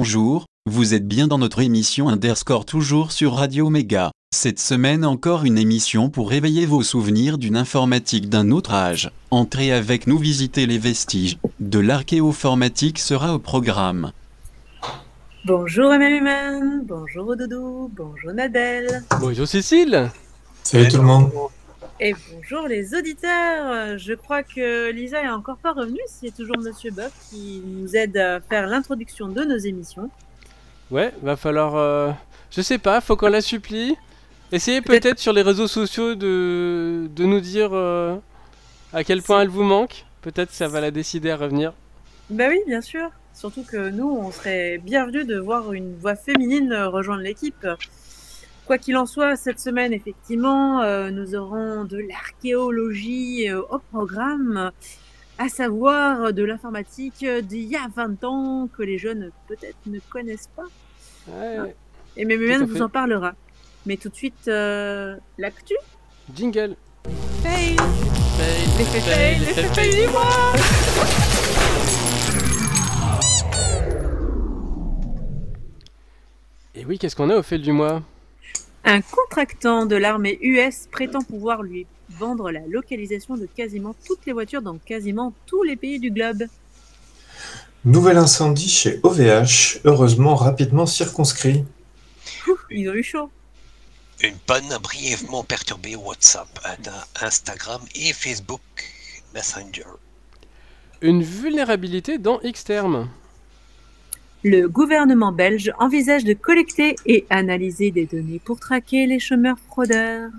Bonjour, vous êtes bien dans notre émission Underscore toujours sur Radio Méga. Cette semaine encore une émission pour réveiller vos souvenirs d'une informatique d'un autre âge. Entrez avec nous visiter les vestiges de l'archéoformatique sera au programme. Bonjour MMM, bonjour Doudou, bonjour Nadel. Bonjour Cécile Salut tout le monde. Et bonjour les auditeurs. Je crois que Lisa est encore pas revenue. C'est toujours Monsieur Buff qui nous aide à faire l'introduction de nos émissions. Ouais, va falloir... euh, Je sais pas, faut qu'on la supplie. Essayez peut-être sur les réseaux sociaux de, de nous dire euh, à quel point elle vous manque. Peut-être ça va la décider à revenir. Bah oui, bien sûr. Surtout que nous, on serait bienvenus de voir une voix féminine rejoindre l'équipe. Quoi qu'il en soit, cette semaine, effectivement, euh, nous aurons de l'archéologie euh, au programme, à savoir de l'informatique d'il y a 20 ans que les jeunes peut-être ne connaissent pas. Ouais, Et à vous fait. en parlera. Mais tout de suite, euh, l'actu. jingle. Fail L'effet fail, l'effet fail du mois Et oui, qu'est-ce qu'on a au fil du mois? Un contractant de l'armée US prétend pouvoir lui vendre la localisation de quasiment toutes les voitures dans quasiment tous les pays du globe. Nouvel incendie chez OVH, heureusement rapidement circonscrit. Ils ont eu chaud. Une panne a brièvement perturbé WhatsApp, Instagram et Facebook Messenger. Une vulnérabilité dans Xterm. Le gouvernement belge envisage de collecter et analyser des données pour traquer les chômeurs fraudeurs.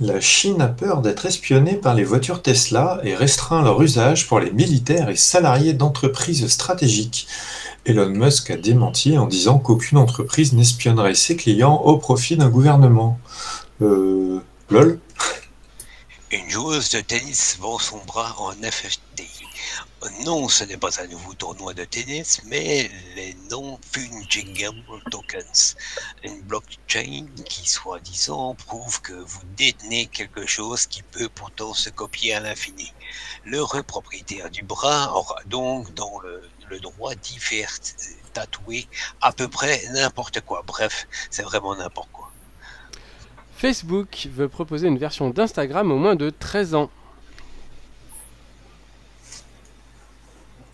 La Chine a peur d'être espionnée par les voitures Tesla et restreint leur usage pour les militaires et salariés d'entreprises stratégiques. Elon Musk a démenti en disant qu'aucune entreprise n'espionnerait ses clients au profit d'un gouvernement. Euh... Lol Une joueuse de tennis vend son bras en FFT. Non, ce n'est pas un nouveau tournoi de tennis, mais les non-fungible tokens. Une blockchain qui, soi-disant, prouve que vous détenez quelque chose qui peut pourtant se copier à l'infini. L'heureux propriétaire du bras aura donc dans le, le droit d'y faire tatouer à peu près n'importe quoi. Bref, c'est vraiment n'importe quoi. Facebook veut proposer une version d'Instagram aux moins de 13 ans.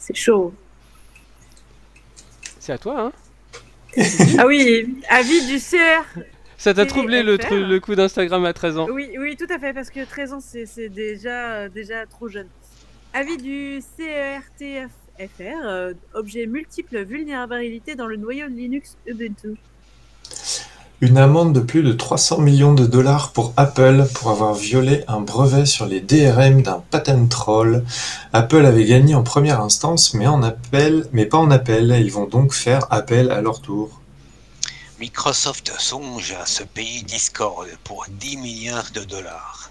C'est chaud. C'est à toi, hein Ah oui, avis du CR. Ça t'a troublé le, tru- le coup d'Instagram à 13 ans Oui, oui, tout à fait, parce que 13 ans, c'est déjà, euh, déjà trop jeune. Avis du CERTFR, euh, objet multiple vulnérabilité dans le noyau Linux Ubuntu. Une amende de plus de 300 millions de dollars pour Apple pour avoir violé un brevet sur les DRM d'un patent troll. Apple avait gagné en première instance, mais en appel, mais pas en appel. Ils vont donc faire appel à leur tour. Microsoft songe à se payer Discord pour 10 milliards de dollars.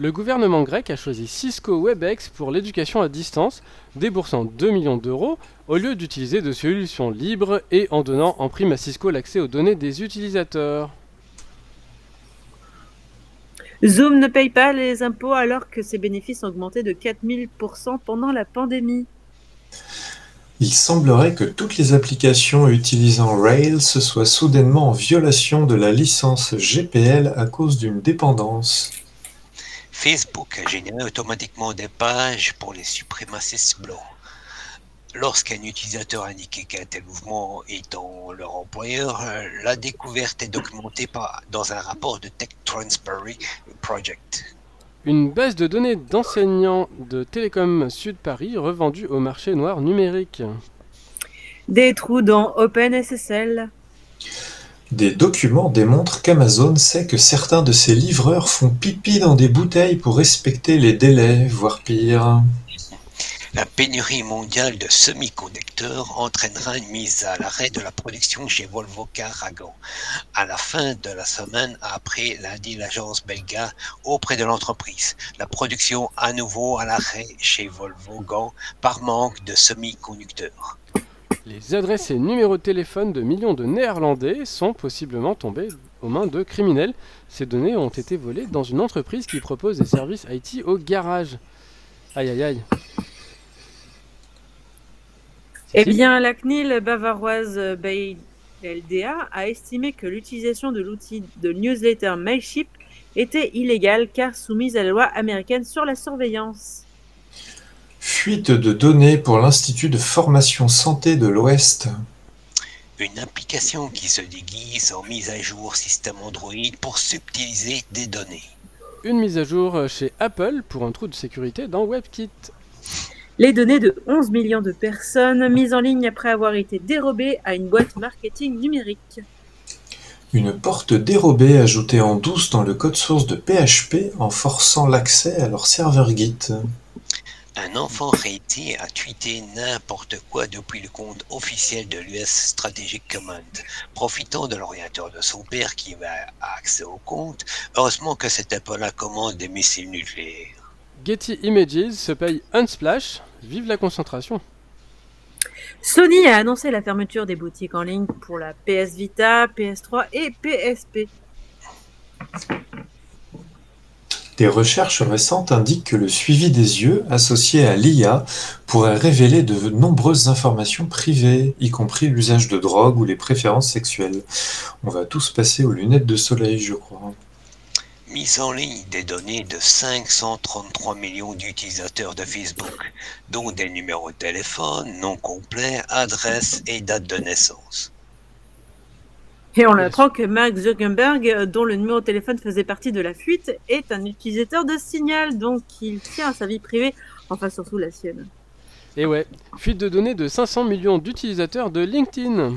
Le gouvernement grec a choisi Cisco WebEx pour l'éducation à distance, déboursant 2 millions d'euros au lieu d'utiliser de solutions libres et en donnant en prime à Cisco l'accès aux données des utilisateurs. Zoom ne paye pas les impôts alors que ses bénéfices ont augmenté de 4000% pendant la pandémie. Il semblerait que toutes les applications utilisant Rails soient soudainement en violation de la licence GPL à cause d'une dépendance. Facebook a généré automatiquement des pages pour les suprémacistes blancs. Lorsqu'un utilisateur indiquait qu'un tel mouvement étant leur employeur, la découverte est documentée par, dans un rapport de Tech Transparency Project. Une base de données d'enseignants de Télécom Sud Paris revendue au marché noir numérique. Des trous dans OpenSSL. Des documents démontrent qu'Amazon sait que certains de ses livreurs font pipi dans des bouteilles pour respecter les délais, voire pire. La pénurie mondiale de semi-conducteurs entraînera une mise à l'arrêt de la production chez Volvo Caragan. À la fin de la semaine, après lundi l'agence belga auprès de l'entreprise. La production à nouveau à l'arrêt chez Volvo Gand par manque de semi-conducteurs. Les adresses et numéros de téléphone de millions de Néerlandais sont possiblement tombés aux mains de criminels. Ces données ont été volées dans une entreprise qui propose des services IT au garage. Aïe aïe aïe. Eh bien, la CNIL bavaroise BLDA a estimé que l'utilisation de l'outil de newsletter Mailship était illégale car soumise à la loi américaine sur la surveillance. Fuite de données pour l'Institut de formation santé de l'Ouest. Une application qui se déguise en mise à jour système Android pour subtiliser des données. Une mise à jour chez Apple pour un trou de sécurité dans WebKit. Les données de 11 millions de personnes mises en ligne après avoir été dérobées à une boîte marketing numérique. Une porte dérobée ajoutée en douce dans le code source de PHP en forçant l'accès à leur serveur Git. Un enfant réité a tweeté n'importe quoi depuis le compte officiel de l'US Strategic Command, profitant de l'ordinateur de son père qui avait accès au compte. Heureusement que c'était pas la commande des missiles nucléaires. Getty Images se paye Unsplash. Vive la concentration. Sony a annoncé la fermeture des boutiques en ligne pour la PS Vita, PS3 et PSP. Des recherches récentes indiquent que le suivi des yeux associé à l'IA pourrait révéler de nombreuses informations privées, y compris l'usage de drogue ou les préférences sexuelles. On va tous passer aux lunettes de soleil, je crois. Mise en ligne des données de 533 millions d'utilisateurs de Facebook, dont des numéros de téléphone, noms complets, adresses et date de naissance. Et on apprend que Mark Zuckerberg, euh, dont le numéro de téléphone faisait partie de la fuite, est un utilisateur de Signal, donc il tient à sa vie privée, enfin surtout la sienne. Et ouais, fuite de données de 500 millions d'utilisateurs de LinkedIn.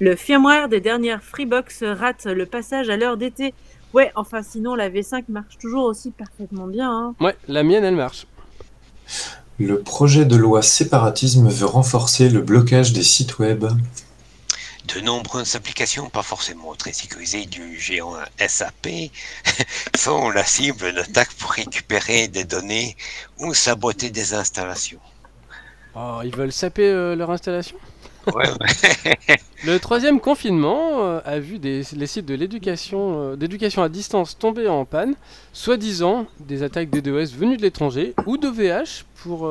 Le firmware des dernières Freebox rate le passage à l'heure d'été. Ouais, enfin sinon la V5 marche toujours aussi parfaitement bien. Hein. Ouais, la mienne elle marche. Le projet de loi séparatisme veut renforcer le blocage des sites web. De nombreuses applications pas forcément très sécurisées du géant SAP sont la cible d'attaques pour récupérer des données ou saboter des installations. Oh, ils veulent saper euh, leur installation? Ouais, ouais. Le troisième confinement euh, a vu des- les sites de l'éducation euh, d'éducation à distance tomber en panne, soi-disant des attaques DDoS venues de l'étranger ou de VH pour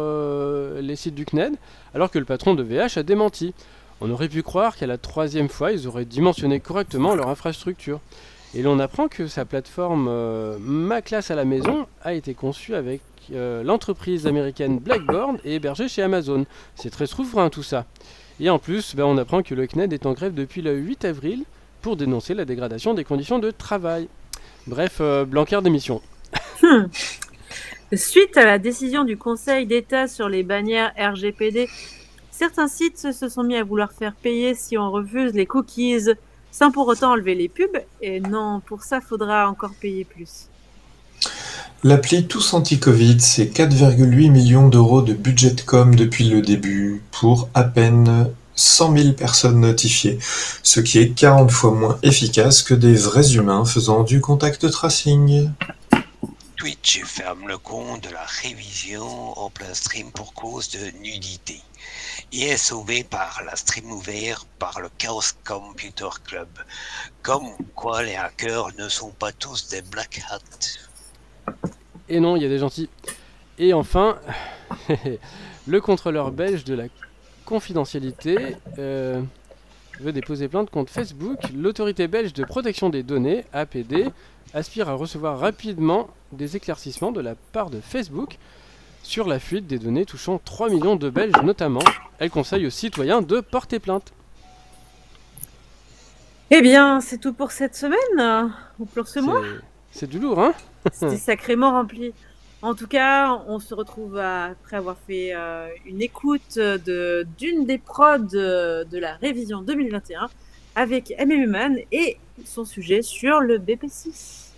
les sites du CNED, alors que le patron de VH a démenti. On aurait pu croire qu'à la troisième fois, ils auraient dimensionné correctement leur infrastructure. Et l'on apprend que sa plateforme euh, Ma classe à la maison a été conçue avec euh, l'entreprise américaine Blackboard et hébergée chez Amazon. C'est très souverain tout ça. Et en plus, ben, on apprend que le CNED est en grève depuis le 8 avril pour dénoncer la dégradation des conditions de travail. Bref, euh, Blanquer démission. Suite à la décision du Conseil d'État sur les bannières RGPD, certains sites se sont mis à vouloir faire payer si on refuse les cookies, sans pour autant enlever les pubs. Et non, pour ça, faudra encore payer plus. L'appli Tous Anti-Covid, c'est 4,8 millions d'euros de budget com depuis le début, pour à peine 100 000 personnes notifiées, ce qui est 40 fois moins efficace que des vrais humains faisant du contact tracing. Twitch ferme le compte de la révision en plein stream pour cause de nudité et est sauvé par la stream ouverte par le Chaos Computer Club. Comme quoi les hackers ne sont pas tous des black hats. Et non, il y a des gentils. Et enfin, le contrôleur belge de la confidentialité euh, veut déposer plainte contre Facebook. L'autorité belge de protection des données, APD, aspire à recevoir rapidement des éclaircissements de la part de Facebook sur la fuite des données touchant 3 millions de Belges notamment. Elle conseille aux citoyens de porter plainte. Eh bien, c'est tout pour cette semaine, ou pour ce mois. C'est- du lourd, hein? C'était sacrément rempli. En tout cas, on se retrouve après avoir fait euh, une écoute de d'une des prods de, de la révision 2021 avec MMUman et son sujet sur le BP6.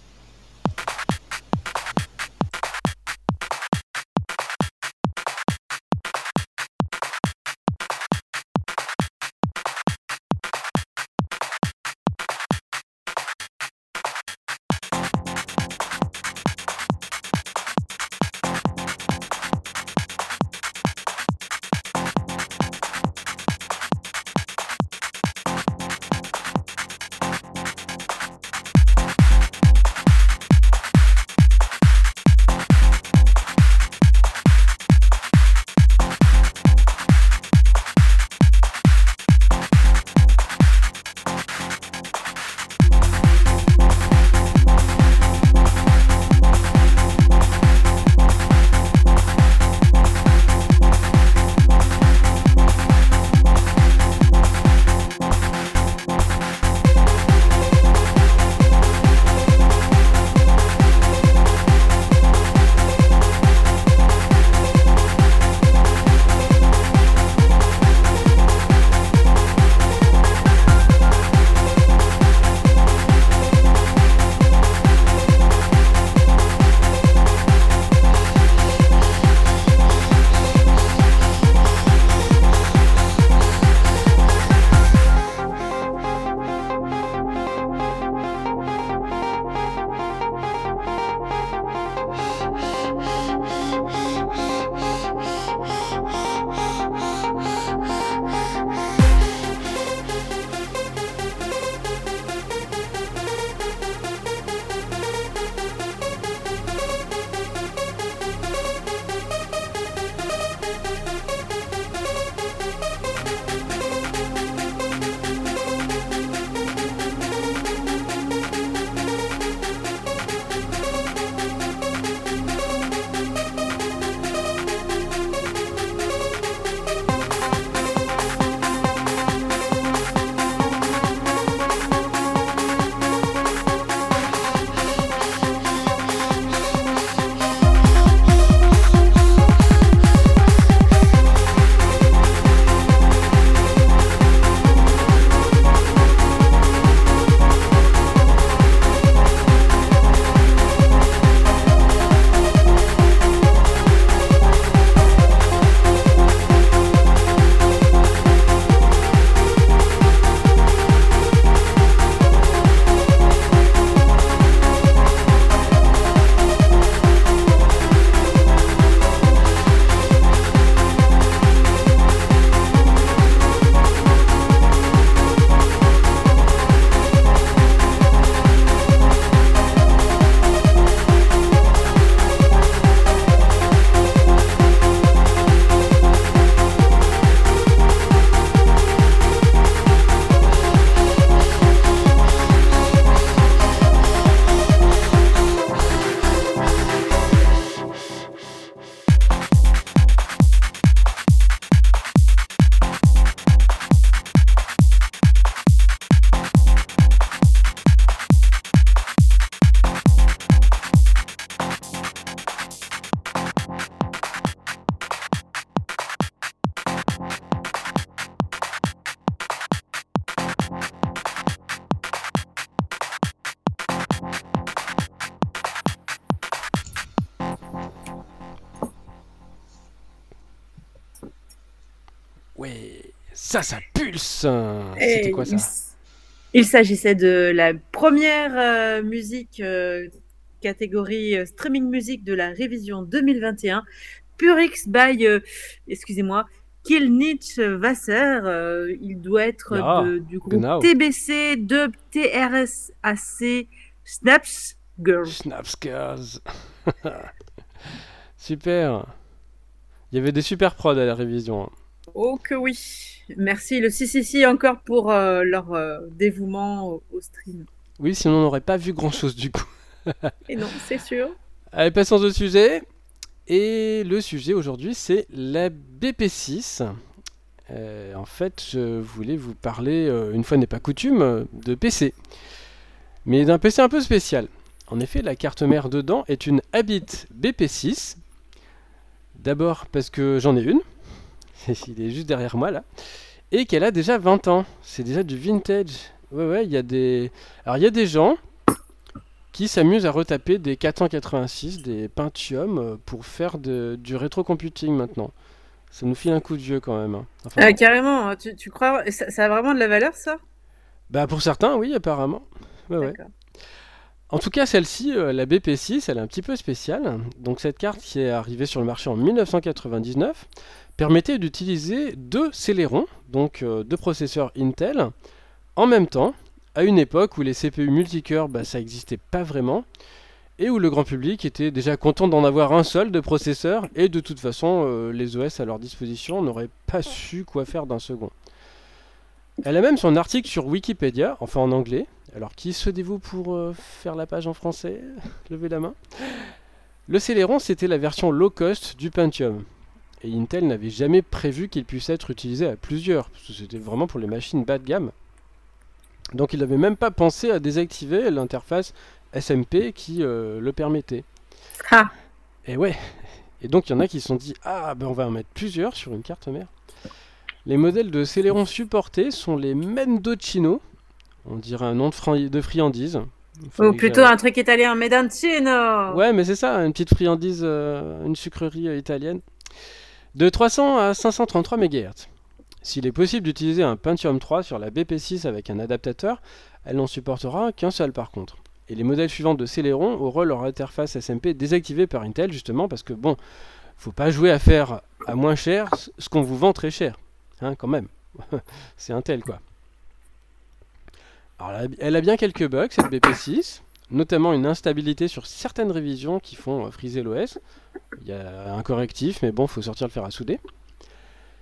Ça, ça pulse C'était quoi ça il s'agissait de la première euh, musique euh, catégorie euh, streaming musique de la révision 2021, Purix by, excusez-moi, Kilnich Wasser. il doit être de- du groupe genau. TBC de TRSAC Snaps Girl. Snaps Girls. Super. Il y avait des super prods à la révision. hein. Oh que oui. Merci le CCC encore pour euh, leur euh, dévouement au, au stream. Oui, sinon on n'aurait pas vu grand chose du coup. Et non, c'est sûr. Allez, passons au sujet. Et le sujet aujourd'hui, c'est la BP6. Euh, en fait, je voulais vous parler, une fois n'est pas coutume, de PC. Mais d'un PC un peu spécial. En effet, la carte mère dedans est une Habit BP6. D'abord parce que j'en ai une. Il est juste derrière moi là. Et qu'elle a déjà 20 ans. C'est déjà du vintage. Ouais, ouais, il y a des. Alors, il y a des gens qui s'amusent à retaper des 486, des Pentium euh, pour faire de- du rétro-computing maintenant. Ça nous file un coup de vieux quand même. hein. Enfin, Ah, carrément, hein, tu, tu crois ça, ça a vraiment de la valeur ça? Bah pour certains, oui, apparemment. Ouais, ouais. D'accord. En tout cas, celle-ci, euh, la BP6, elle est un petit peu spéciale. Donc cette carte qui est arrivée sur le marché en 1999 permettait d'utiliser deux Celeron, donc euh, deux processeurs Intel, en même temps, à une époque où les CPU multicœurs, bah, ça n'existait pas vraiment, et où le grand public était déjà content d'en avoir un seul de processeur, et de toute façon, euh, les OS à leur disposition n'auraient pas su quoi faire d'un second. Elle a même son article sur Wikipédia, enfin en anglais. Alors qui se dévoue pour euh, faire la page en français? Levez la main. Le Celeron, c'était la version low cost du Pentium. Et Intel n'avait jamais prévu qu'il puisse être utilisé à plusieurs, parce que c'était vraiment pour les machines bas de gamme. Donc il n'avait même pas pensé à désactiver l'interface SMP qui euh, le permettait. Ah. Et ouais. Et donc il y en a qui se sont dit ah ben on va en mettre plusieurs sur une carte mère. Les modèles de Celeron supportés sont les Mendocino. On dirait un nom de, friandise. Ou plutôt un truc italien, Medancino Ouais, mais c'est ça, une petite friandise, euh, une sucrerie euh, italienne. De 300 à 533 MHz. S'il est possible d'utiliser un Pentium 3 sur la BP6 avec un adaptateur, elle n'en supportera qu'un seul par contre. Et les modèles suivants de Celeron auront leur interface SMP désactivée par Intel justement parce que bon, faut pas jouer à faire à moins cher ce qu'on vous vend très cher. Hein, quand même. c'est Intel quoi. Alors, elle a- elle a bien quelques bugs cette BP6 notamment une instabilité sur certaines révisions qui font euh, friser l'OS. Il y a un correctif, mais bon, faut sortir le fer à souder.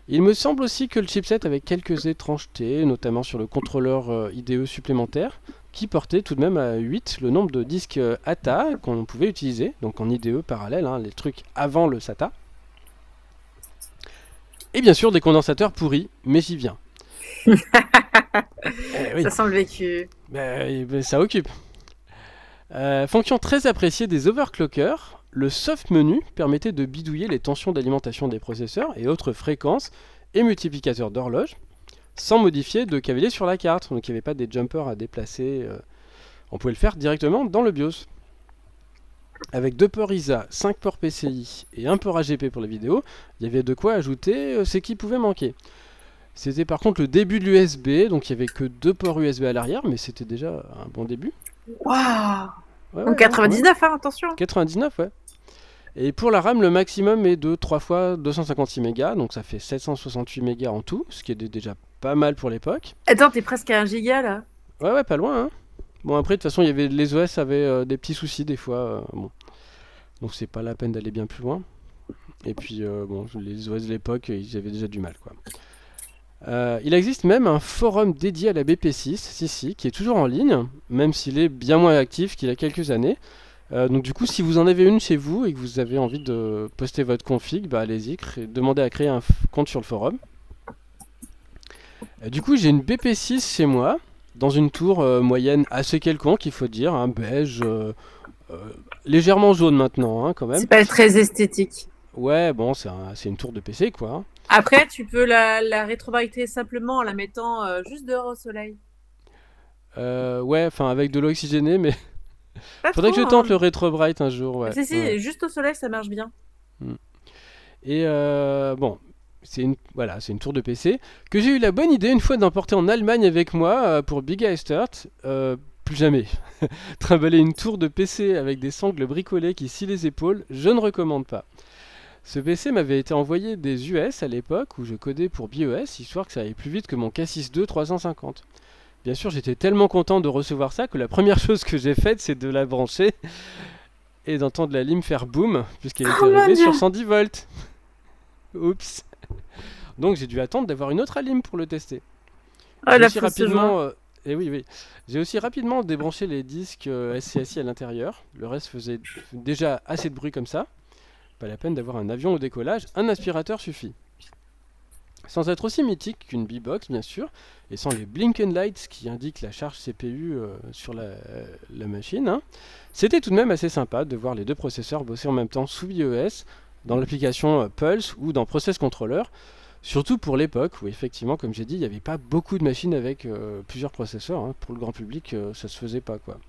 Il me semble aussi que le chipset avait quelques étrangetés, notamment sur le contrôleur euh, IDE supplémentaire, qui portait tout de même à 8 le nombre de disques euh, ATA qu'on pouvait utiliser, donc en IDE parallèle, hein, les trucs avant le SATA. Et bien sûr des condensateurs pourris, mais j'y viens. Eh oui. Ça sent le vécu. Ben, ben, ça occupe. Euh, fonction très appréciée des overclockers, le soft menu permettait de bidouiller les tensions d'alimentation des processeurs et autres fréquences et multiplicateurs d'horloge sans modifier de cavalier sur la carte. Donc il n'y avait pas des jumpers à déplacer. euh, on pouvait le faire directement dans le BIOS. Avec deux ports ISA, 5 ports PCI et un port AGP pour la vidéo, il y avait de quoi ajouter euh, ce qui pouvait manquer. C'était par contre le début de l'USB, donc il n'y avait que deux ports USB à l'arrière, mais c'était déjà un bon début. Waouh Ouais, En ouais, 99, hein, attention 99, ouais. Et pour la RAM, le maximum est de 3 fois 256 mégas, donc ça fait 768 mégas en tout, ce qui est dé- déjà pas mal pour l'époque. Attends, t'es presque à 1 giga là Ouais, ouais, pas loin, hein. Bon, après, de toute façon, il y avait, les OS avaient euh, des petits soucis des fois, euh, bon. Donc c'est pas la peine d'aller bien plus loin. Et puis, euh, bon, les OS de l'époque, ils avaient déjà du mal, quoi. Euh, il existe même un forum dédié à la BP6, si, si, qui est toujours en ligne, même s'il est bien moins actif qu'il y a quelques années. Euh, donc du coup, si vous en avez une chez vous et que vous avez envie de poster votre config, bah allez-y, demandez à créer un compte sur le forum. Euh, du coup, j'ai une BP6 chez moi, dans une tour moyenne assez quelconque, il faut dire, un beige, légèrement jaune maintenant, hein, quand même. C'est pas très esthétique. Ouais, bon, c'est un- c'est une tour de PC, quoi. Après, tu peux la, la rétrobrighter simplement en la mettant euh, juste dehors au soleil. Euh, ouais, enfin avec de l'eau oxygénée, mais Pas faudrait que je tente hein. le Retro Bright un jour. Ouais. Si, si, ouais. juste au soleil, ça marche bien. Et euh, bon, c'est une, voilà, c'est une tour de PC que j'ai eu la bonne idée une fois d'emporter en Allemagne avec moi pour Big Start. Euh, plus jamais. Trimballer une tour de PC avec des sangles bricolées qui scient les épaules, je ne recommande pas. Ce PC m'avait été envoyé des US à l'époque où je codais pour BIOS, histoire que ça aille plus vite que mon K6 350. Bien sûr, j'étais tellement content de recevoir ça que la première chose que j'ai faite, c'est de la brancher et d'entendre la lime faire boum, puisqu'elle était Oh, arrivée sur Dieu. 110 volts. Oups. Donc j'ai dû attendre d'avoir une autre alim pour le tester. Ah, J'ai aussi rapidement, joie. euh, et oui, oui. J'ai aussi rapidement débranché les disques euh, SCSI à l'intérieur. Le reste faisait déjà assez de bruit comme ça. Pas la peine d'avoir un avion au décollage, un aspirateur suffit. Sans être aussi mythique qu'une B-Box, bien sûr, et sans les blinken lights qui indiquent la charge CPU euh, sur la, machine, hein, c'était tout de même assez sympa de voir les deux processeurs bosser en même temps sous iOS, dans l'application euh, Pulse ou dans Process Controller, surtout pour l'époque où effectivement, comme j'ai dit, il n'y avait pas beaucoup de machines avec euh, plusieurs processeurs. hein. Pour le grand public, ça se faisait pas quoi.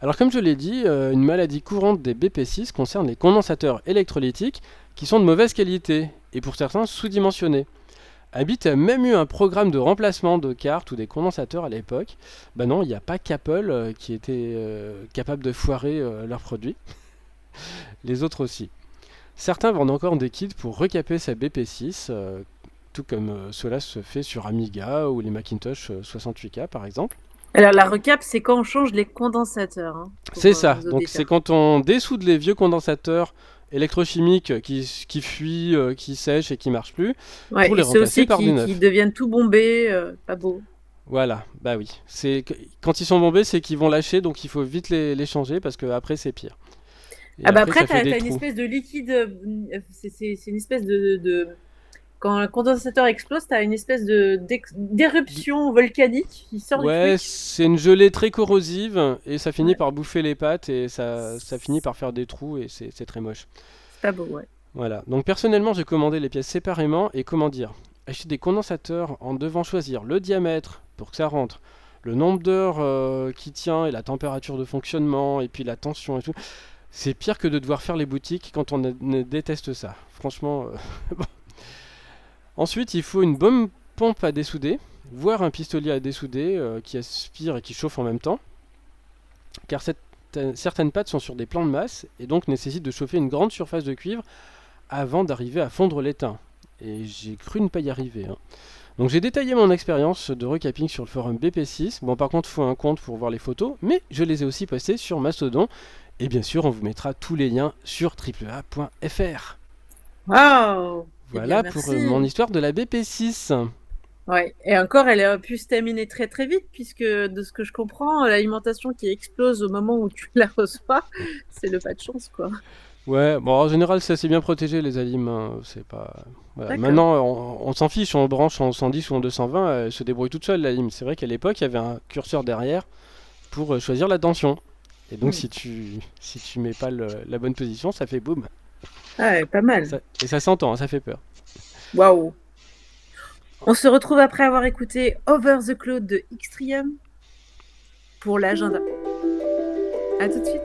Alors comme je l'ai dit, euh, une maladie courante des BP6 concerne les condensateurs électrolytiques qui sont de mauvaise qualité et pour certains sous-dimensionnés. Habit a même eu un programme de remplacement de cartes ou des condensateurs à l'époque. Bah non, il n'y a pas qu'Apple euh, qui était euh, capable de foirer leurs produits. Les autres aussi. Certains vendent encore des kits pour recaper sa BP6, euh, tout comme cela se fait sur Amiga ou les Macintosh euh, 68K par exemple. Alors, la recap, c'est quand on change les condensateurs. hein, C'est euh, ça, donc c'est quand on dessoude les vieux condensateurs électrochimiques qui, qui fuient, euh, qui sèchent et qui marchent plus. Ouais, pour les remplacer aussi par qui, du neuf. qui deviennent tout bombés, euh, pas beau. Voilà, bah oui. C'est quand ils sont bombés, c'est qu'ils vont lâcher, donc il faut vite les, les changer parce que après c'est pire. Et ah bah après, après, t'as une espèce de liquide, c'est une espèce de, de- Quand un condensateur explose, t'as une espèce de d'éruption volcanique qui sort Ouais, du truc. c'est une gelée très corrosive et ça finit Ouais. par bouffer les pattes et ça, ça finit par faire des trous et c'est très moche. C'est pas beau, ouais. Voilà. Donc personnellement, j'ai commandé les pièces séparément et comment dire, acheter des condensateurs en devant choisir le diamètre pour que ça rentre, le nombre d'heures euh, qui tient et la température de fonctionnement et puis la tension et tout. C'est pire que de devoir faire les boutiques quand on déteste ça. Franchement. euh. Ensuite, il faut une bonne pompe à dessouder, voire un pistolet à dessouder euh, qui aspire et qui chauffe en même temps. Car cette- certaines pattes sont sur des plans de masse et donc nécessitent de chauffer une grande surface de cuivre avant d'arriver à fondre l'étain. Et j'ai cru ne pas y arriver. hein. Donc j'ai détaillé mon expérience de recapping sur le forum BP6. Bon par contre faut un compte pour voir les photos, mais je les ai aussi postées sur Mastodon. Et bien sûr on vous mettra tous les liens sur AAA.fr. Eh Voilà bien, pour euh, mon histoire de la BP6. Ouais, et encore, elle a pu se terminer très très vite, puisque de ce que je comprends, l'alimentation qui explose au moment où tu la reçois, c'est le pas de chance, quoi. Ouais, bon en général c'est assez bien protégé les alimes, hein, c'est pas... voilà. Maintenant on, on s'en fiche, on branche en 110 ou en 220, elle se débrouille toute seule l'alime. C'est vrai qu'à l'époque il y avait un curseur derrière pour euh, choisir la tension. Et donc Hmm. si tu si tu mets pas le- la bonne position, ça fait boum. Ah ouais, pas mal. Ça- et ça s'entend, hein, ça fait peur. Waouh. On se retrouve après avoir écouté Over the Cloud de Xtrium pour l'agenda. À tout de suite.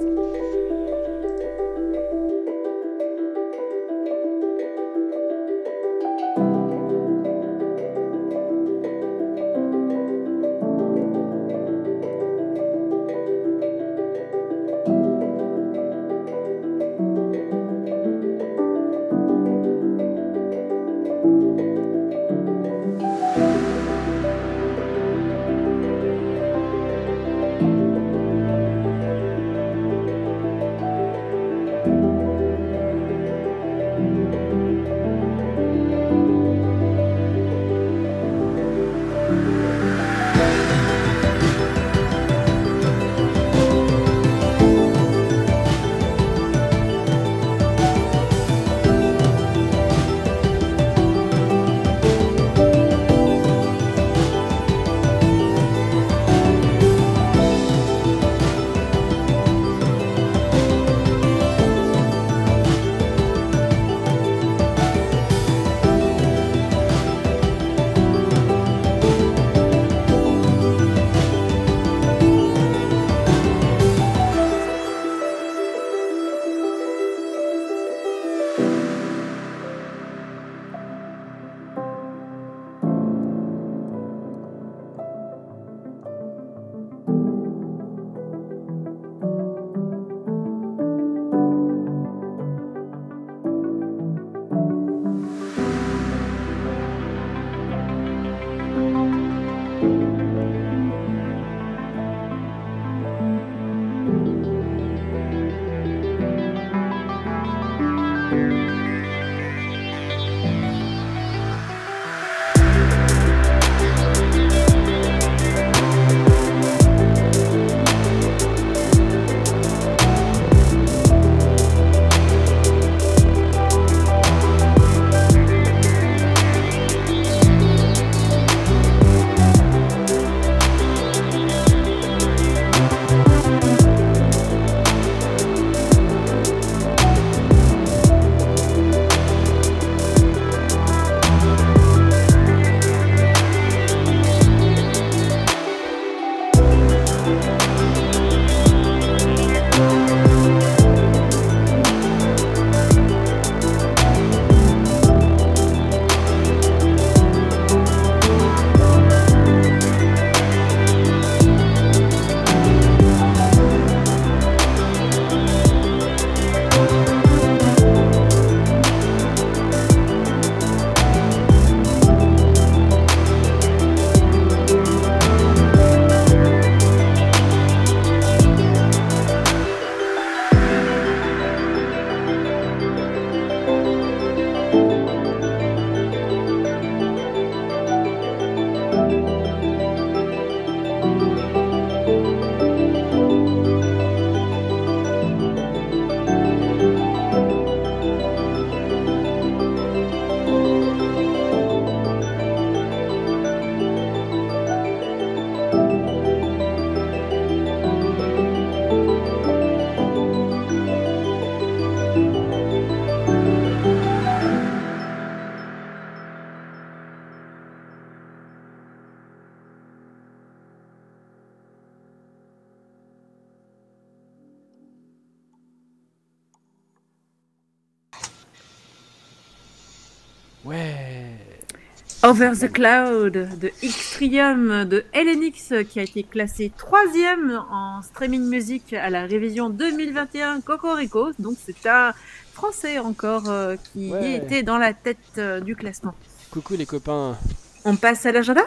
Over the Cloud de Xtrium de LNX qui a été classé troisième en streaming music à la révision 2021 Cocorico. Donc c'est un Français encore euh, qui Ouais. était dans la tête euh, du classement. Coucou les copains. On passe à l'agenda?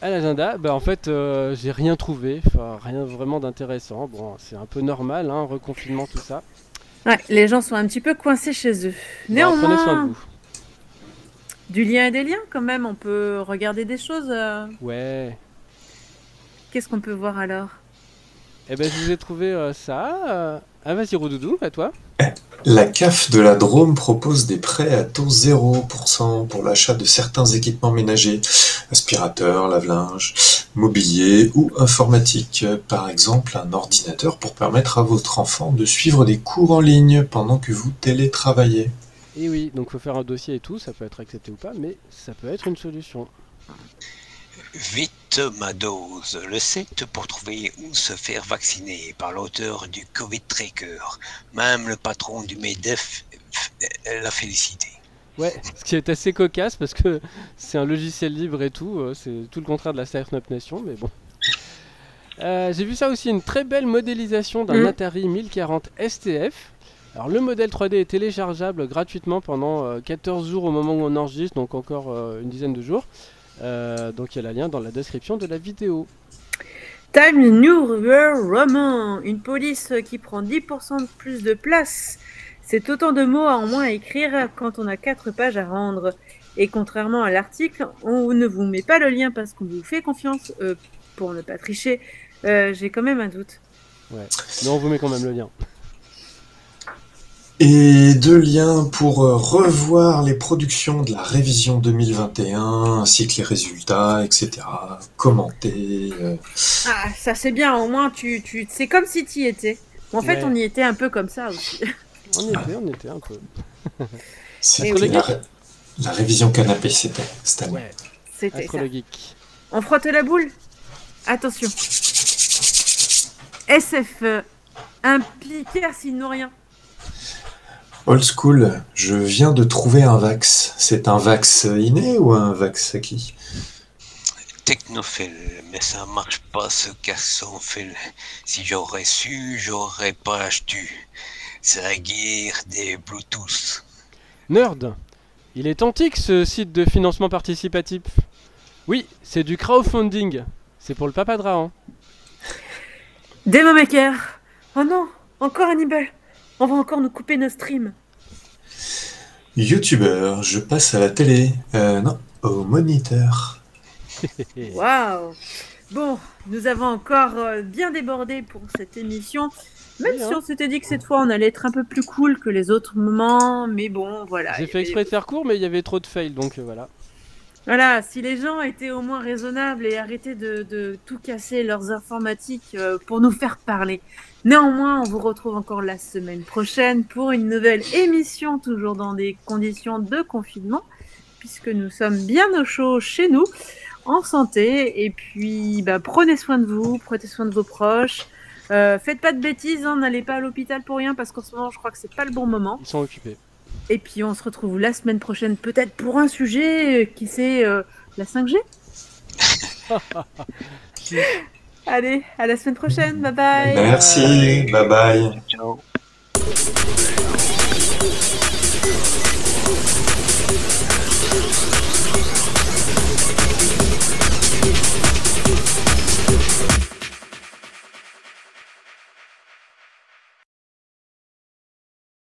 À l'agenda, bah en fait, euh, j'ai rien trouvé, enfin rien vraiment d'intéressant. Bon, c'est un peu normal, hein, reconfinement, tout ça. Ouais, les gens sont un petit peu coincés chez eux. Bon, prenez soin de Néanmoins, vous. Du lien et des liens quand même, on peut regarder des choses. euh. Ouais. Qu'est-ce qu'on peut voir alors? Eh ben, je vous ai trouvé euh, ça. euh. Ah, vas-y, Roudoudou, à toi. La CAF de la Drôme propose des prêts à taux 0% pour l'achat de certains équipements ménagers, aspirateurs, lave-linge, mobilier ou informatique. Par exemple, un ordinateur pour permettre à votre enfant de suivre des cours en ligne pendant que vous télétravaillez. Et oui, donc faut faire un dossier et tout, ça peut être accepté ou pas, mais ça peut être une solution. Vite ma dose, le site pour trouver où se faire vacciner par l'auteur du Covid Tracker. Même le patron du MEDEF l'a félicité. Ouais, ce qui est assez cocasse parce que c'est un logiciel libre et tout, euh, c'est tout le contraire de la Startup Nation, mais bon. Euh, J'ai vu ça aussi, une très belle modélisation d'un Mhm. Atari 1040 STF. Alors le modèle 3D est téléchargeable gratuitement pendant euh, 14 jours au moment où on enregistre, donc encore euh, une dizaine de jours. Euh, donc il y a le lien dans la description de la vidéo. Time New Roman, une police qui prend 10% de plus de place. C'est autant de mots en moins à écrire quand on a 4 pages à rendre. Et contrairement à l'article, on ne vous met pas le lien parce qu'on vous fait confiance euh, pour ne pas tricher. Euh, J'ai quand même un doute. Mais on vous met quand même le lien. Et deux liens pour euh, revoir les productions de la révision 2021, ainsi que les résultats, etc. Commenter. euh, Ah, ça c'est bien, au moins tu, tu... c'est comme si tu y étais. En fait, Ouais. on y était un peu comme ça aussi. On y était, on y était un peu. C'était oui. la, ré- la révision canapé, c'était cette année. Ouais, C'était. On frotte la boule Attention. SF, euh, impliqué sinon rien. Old school, je viens de trouver un vax. C'est un vax inné ou un vax acquis? Technophile, mais ça marche pas ce fil. Si j'aurais su, j'aurais pas acheté. C'est la guerre des Bluetooth. Nerd Il est antique ce site de financement participatif. Oui, c'est du crowdfunding. C'est pour le papa de Rahan. Demo Maker Oh non, encore Hannibal On va encore nous couper nos streams. Youtubeur, je passe à la télé. Euh, non, au moniteur. Waouh Bon, nous avons encore euh, bien débordé pour cette émission. Même Oui, si hein. on s'était dit que cette fois on allait être un peu plus cool que les autres moments, mais bon, voilà. J'ai fait avait- exprès de faire court, mais il y avait trop de fails, donc euh, voilà. Voilà, si les gens étaient au moins raisonnables et arrêtaient de, tout casser leurs informatiques euh, pour nous faire parler. Néanmoins, on vous retrouve encore la semaine prochaine pour une nouvelle émission, toujours dans des conditions de confinement, puisque nous sommes bien au chaud chez nous, en santé. Et puis, bah, prenez soin de vous, prenez soin de vos proches. Euh, faites pas de bêtises, hein, n'allez pas à l'hôpital pour rien, parce qu'en ce moment, je crois que c'est pas le bon moment. Ils sont occupés. Et puis on se retrouve la semaine prochaine peut-être pour un sujet euh, qui c'est euh, la 5G. Allez, à la semaine prochaine, bye bye. Merci, bye bye. Ciao.